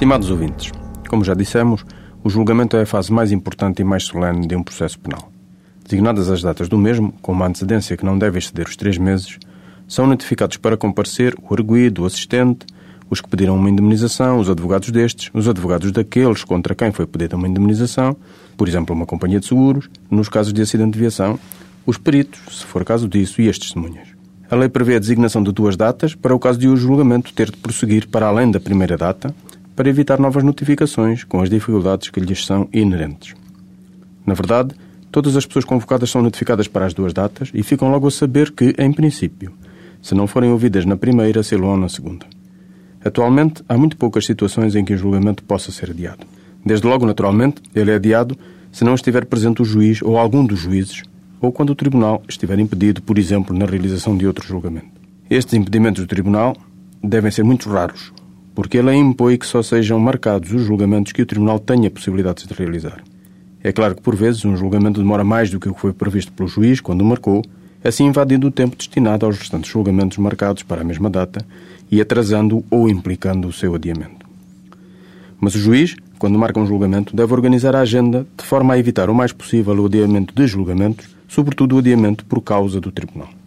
Estimados ouvintes, como já dissemos, o julgamento é a fase mais importante e mais solene de um processo penal. Designadas as datas do mesmo, com uma antecedência que não deve exceder os três meses, são notificados para comparecer o arguído, o assistente, os que pediram uma indemnização, os advogados destes, os advogados daqueles contra quem foi pedida uma indemnização, por exemplo, uma companhia de seguros, nos casos de acidente de viação, os peritos, se for caso disso, e as testemunhas. A lei prevê a designação de duas datas para o caso de o julgamento ter de prosseguir para além da primeira data, para evitar novas notificações com as dificuldades que lhes são inerentes. Na verdade, todas as pessoas convocadas são notificadas para as duas datas e ficam logo a saber que, em princípio, se não forem ouvidas na primeira, se na segunda. Atualmente, há muito poucas situações em que o julgamento possa ser adiado. Desde logo, naturalmente, ele é adiado se não estiver presente o juiz ou algum dos juízes, ou quando o tribunal estiver impedido, por exemplo, na realização de outro julgamento. Estes impedimentos do tribunal devem ser muito raros, porque ele impõe que só sejam marcados os julgamentos que o tribunal tenha possibilidades de realizar. É claro que, por vezes, um julgamento demora mais do que o que foi previsto pelo juiz quando marcou, assim invadindo o tempo destinado aos restantes julgamentos marcados para a mesma data e atrasando ou implicando o seu adiamento. Mas o juiz, quando marca um julgamento, deve organizar a agenda de forma a evitar o mais possível o adiamento de julgamentos, sobretudo o adiamento por causa do tribunal.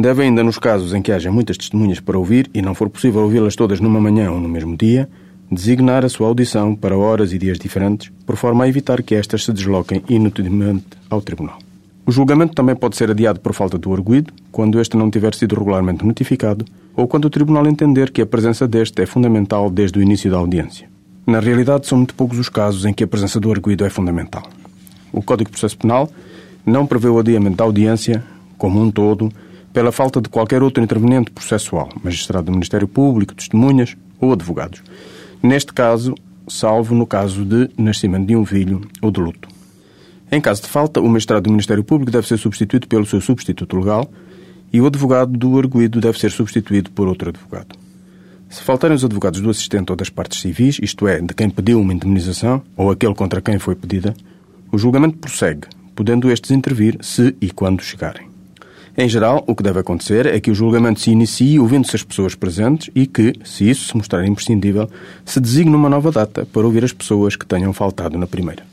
Deve ainda, nos casos em que haja muitas testemunhas para ouvir e não for possível ouvi-las todas numa manhã ou no mesmo dia, designar a sua audição para horas e dias diferentes, por forma a evitar que estas se desloquem inutilmente ao tribunal. O julgamento também pode ser adiado por falta do arguído, quando este não tiver sido regularmente notificado, ou quando o tribunal entender que a presença deste é fundamental desde o início da audiência. Na realidade, são muito poucos os casos em que a presença do arguído é fundamental. O Código de Processo Penal não prevê o adiamento da audiência, como um todo, pela falta de qualquer outro interveniente processual, magistrado do Ministério Público, testemunhas ou advogados. Neste caso, salvo no caso de nascimento de um filho ou de luto. Em caso de falta, o magistrado do Ministério Público deve ser substituído pelo seu substituto legal e o advogado do arguído deve ser substituído por outro advogado. Se faltarem os advogados do assistente ou das partes civis, isto é, de quem pediu uma indemnização ou aquele contra quem foi pedida, o julgamento prossegue, podendo estes intervir se e quando chegarem. Em geral, o que deve acontecer é que o julgamento se inicie ouvindo-se as pessoas presentes e que, se isso se mostrar imprescindível, se designe uma nova data para ouvir as pessoas que tenham faltado na primeira.